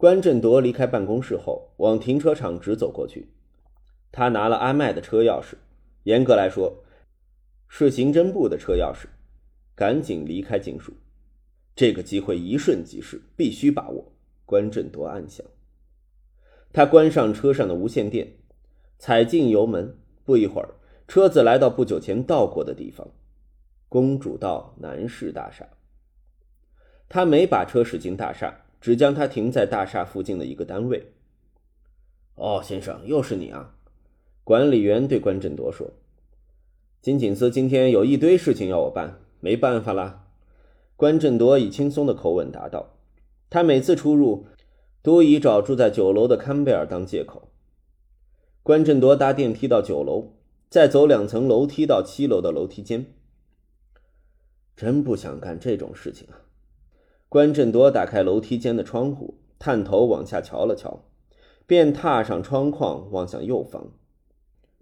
关振铎离开办公室后，往停车场直走过去。他拿了阿麦的车钥匙，严格来说，是刑侦部的车钥匙。赶紧离开警署，这个机会一瞬即逝，必须把握。关振铎暗想。他关上车上的无线电，踩进油门。不一会儿，车子来到不久前到过的地方——公主道南市大厦。他没把车驶进大厦，只将它停在大厦附近的一个单位。哦，先生，又是你啊！管理员对关振铎说：“金警司今天有一堆事情要我办，没办法啦。”关振铎以轻松的口吻答道：“他每次出入，都以找住在九楼的坎贝尔当借口。”关振铎搭电梯到九楼，再走两层楼梯到七楼的楼梯间。真不想干这种事情啊！关振铎打开楼梯间的窗户，探头往下瞧了瞧，便踏上窗框望向右方。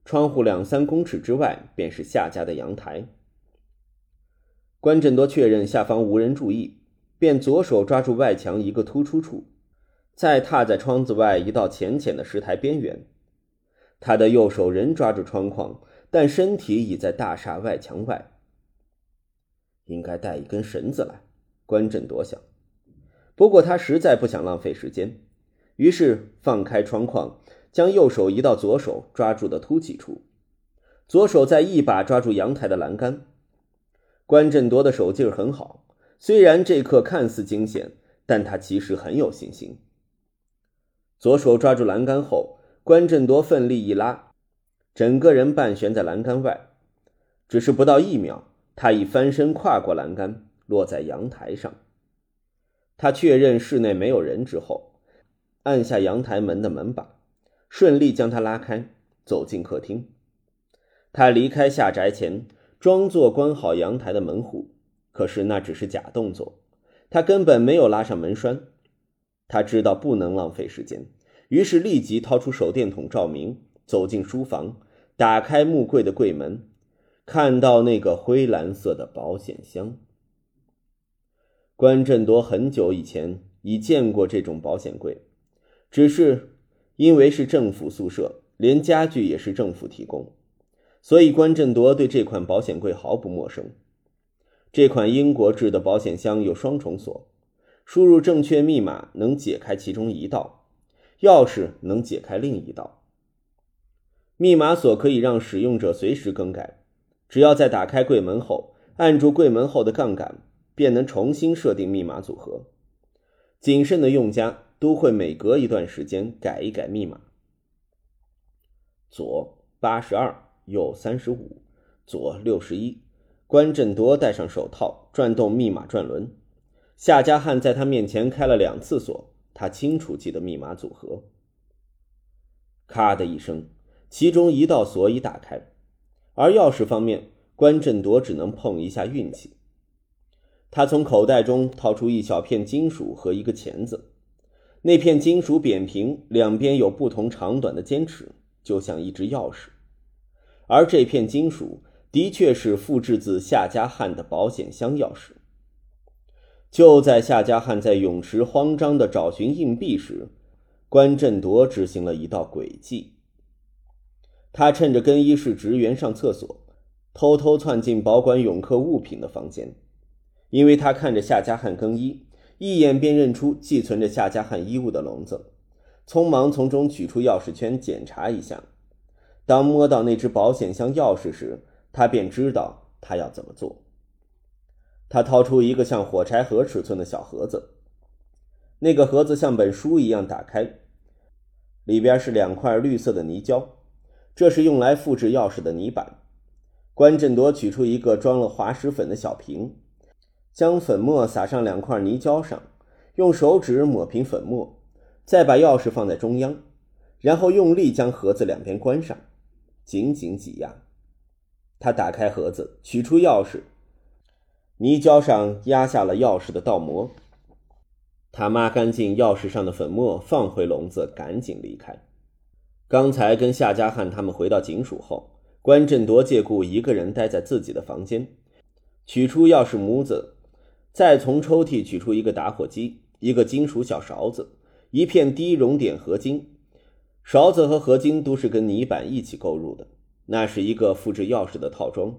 窗户两三公尺之外便是夏家的阳台。关振铎确认下方无人注意，便左手抓住外墙一个突出处，再踏在窗子外一道浅浅的石台边缘。他的右手仍抓住窗框，但身体已在大厦外墙外。应该带一根绳子来，关振铎想。不过他实在不想浪费时间，于是放开窗框，将右手移到左手抓住的凸起处，左手再一把抓住阳台的栏杆。关振铎的手劲很好，虽然这刻看似惊险，但他其实很有信心。左手抓住栏杆后。关振铎奋力一拉，整个人半悬在栏杆外。只是不到一秒，他已翻身跨过栏杆，落在阳台上。他确认室内没有人之后，按下阳台门的门把，顺利将它拉开，走进客厅。他离开下宅前，装作关好阳台的门户，可是那只是假动作，他根本没有拉上门栓。他知道不能浪费时间。于是立即掏出手电筒照明，走进书房，打开木柜的柜门，看到那个灰蓝色的保险箱。关振铎很久以前已见过这种保险柜，只是因为是政府宿舍，连家具也是政府提供，所以关振铎对这款保险柜毫不陌生。这款英国制的保险箱有双重锁，输入正确密码能解开其中一道。钥匙能解开另一道。密码锁可以让使用者随时更改，只要在打开柜门后按住柜门后的杠杆，便能重新设定密码组合。谨慎的用家都会每隔一段时间改一改密码。左八十二，右三十五，左六十一。关振铎戴上手套，转动密码转轮。夏家汉在他面前开了两次锁。他清楚记得密码组合。咔的一声，其中一道锁已打开，而钥匙方面，关振铎只能碰一下运气。他从口袋中掏出一小片金属和一个钳子，那片金属扁平，两边有不同长短的尖齿，就像一只钥匙。而这片金属的确是复制自夏家汉的保险箱钥匙。就在夏家汉在泳池慌张地找寻硬币时，关振铎执行了一道诡计。他趁着更衣室职员上厕所，偷偷窜进保管泳客物品的房间。因为他看着夏家汉更衣，一眼便认出寄存着夏家汉衣物的笼子，匆忙从中取出钥匙圈检查一下。当摸到那只保险箱钥匙时，他便知道他要怎么做。他掏出一个像火柴盒尺寸的小盒子，那个盒子像本书一样打开，里边是两块绿色的泥胶，这是用来复制钥匙的泥板。关振铎取出一个装了滑石粉的小瓶，将粉末撒上两块泥胶上，用手指抹平粉末，再把钥匙放在中央，然后用力将盒子两边关上，紧紧挤压。他打开盒子，取出钥匙。泥胶上压下了钥匙的倒模，他抹干净钥匙上的粉末，放回笼子，赶紧离开。刚才跟夏家汉他们回到警署后，关振铎借故一个人待在自己的房间，取出钥匙模子，再从抽屉取出一个打火机、一个金属小勺子、一片低熔点合金，勺子和合金都是跟泥板一起购入的。那是一个复制钥匙的套装。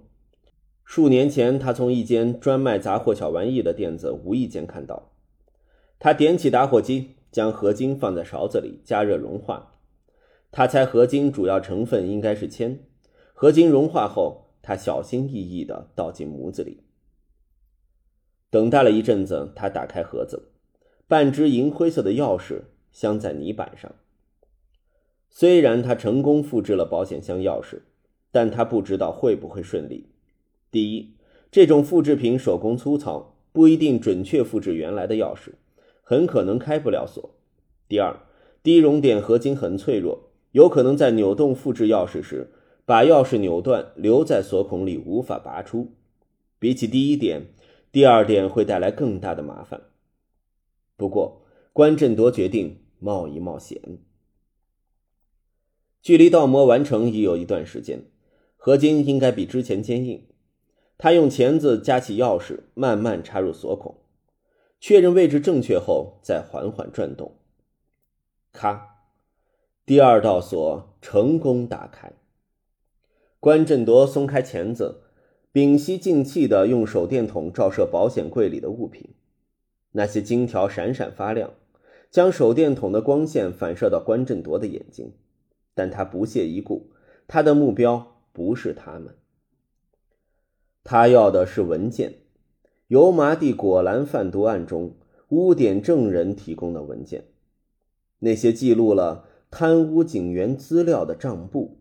数年前，他从一间专卖杂货小玩意的店子无意间看到。他点起打火机，将合金放在勺子里加热融化。他猜合金主要成分应该是铅。合金融化后，他小心翼翼地倒进模子里。等待了一阵子，他打开盒子，半只银灰色的钥匙镶在泥板上。虽然他成功复制了保险箱钥匙，但他不知道会不会顺利。第一，这种复制品手工粗糙，不一定准确复制原来的钥匙，很可能开不了锁。第二，低熔点合金很脆弱，有可能在扭动复制钥匙时，把钥匙扭断，留在锁孔里无法拔出。比起第一点。第二点会带来更大的麻烦。不过，关振铎决定冒一冒险。距离倒模完成已有一段时间，合金应该比之前坚硬。他用钳子夹起钥匙，慢慢插入锁孔，确认位置正确后，再缓缓转动。咔！第二道锁成功打开。关振铎松开钳子。屏息静气地用手电筒照射保险柜里的物品，那些金条闪闪发亮，将手电筒的光线反射到关振铎的眼睛。但他不屑一顾，他的目标不是他们，他要的是文件，油麻地果篮贩毒案中污点证人提供的文件，那些记录了贪污警员资料的账簿。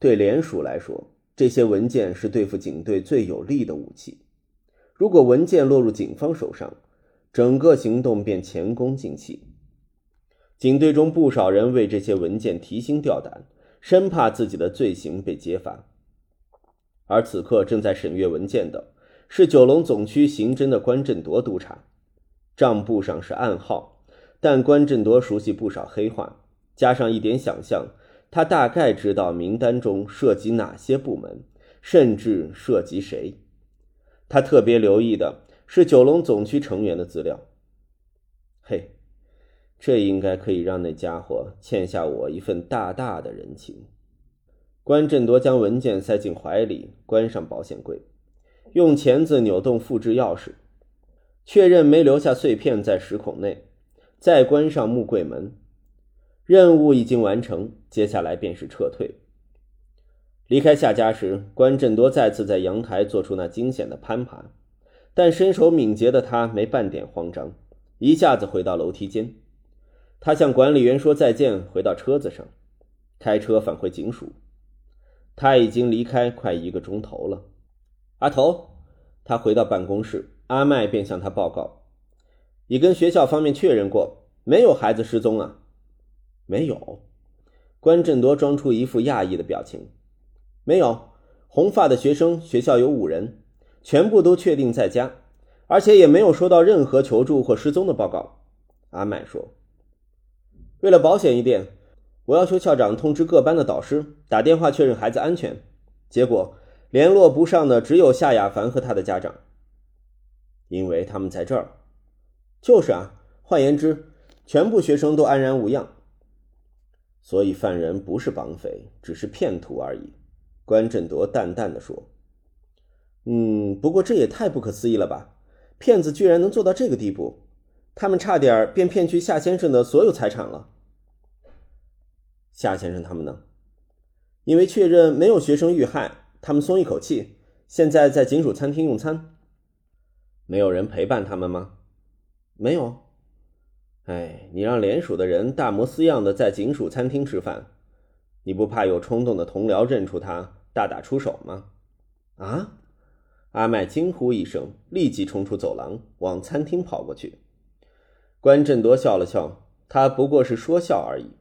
对联署来说。这些文件是对付警队最有力的武器。如果文件落入警方手上，整个行动便前功尽弃。警队中不少人为这些文件提心吊胆，生怕自己的罪行被揭发。而此刻正在审阅文件的是九龙总区刑侦的关振铎督察。账簿上是暗号，但关振铎熟悉不少黑话，加上一点想象。他大概知道名单中涉及哪些部门，甚至涉及谁。他特别留意的是九龙总区成员的资料。嘿，这应该可以让那家伙欠下我一份大大的人情。关振铎将文件塞进怀里，关上保险柜，用钳子扭动复制钥匙，确认没留下碎片在石孔内，再关上木柜门。任务已经完成，接下来便是撤退。离开夏家时，关振铎再次在阳台做出那惊险的攀爬，但身手敏捷的他没半点慌张，一下子回到楼梯间。他向管理员说再见，回到车子上，开车返回警署。他已经离开快一个钟头了。阿头，他回到办公室，阿麦便向他报告：“已跟学校方面确认过，没有孩子失踪啊。”没有，关振铎装出一副讶异的表情。没有，红发的学生学校有五人，全部都确定在家，而且也没有收到任何求助或失踪的报告。阿麦说：“为了保险一点，我要求校长通知各班的导师打电话确认孩子安全。结果联络不上的只有夏亚凡和他的家长，因为他们在这儿。就是啊，换言之，全部学生都安然无恙。”所以犯人不是绑匪，只是骗徒而已。”关振铎淡淡的说。“嗯，不过这也太不可思议了吧！骗子居然能做到这个地步，他们差点便骗去夏先生的所有财产了。”夏先生他们呢？因为确认没有学生遇害，他们松一口气，现在在警署餐厅用餐。没有人陪伴他们吗？没有。哎，你让联署的人大模斯样的在警署餐厅吃饭，你不怕有冲动的同僚认出他，大打出手吗？啊！阿麦惊呼一声，立即冲出走廊，往餐厅跑过去。关振铎笑了笑，他不过是说笑而已。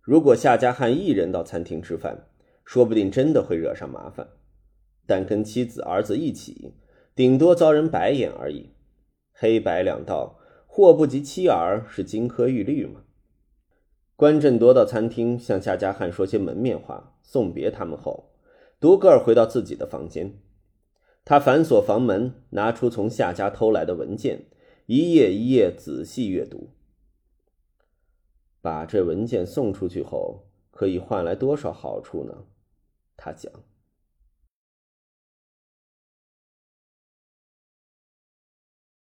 如果夏家汉一人到餐厅吃饭，说不定真的会惹上麻烦，但跟妻子儿子一起，顶多遭人白眼而已。黑白两道。祸不及妻儿是金科玉律吗？关振铎到餐厅向夏家汉说些门面话，送别他们后，独个儿回到自己的房间。他反锁房门，拿出从夏家偷来的文件，一页一页仔细阅读。把这文件送出去后，可以换来多少好处呢？他想。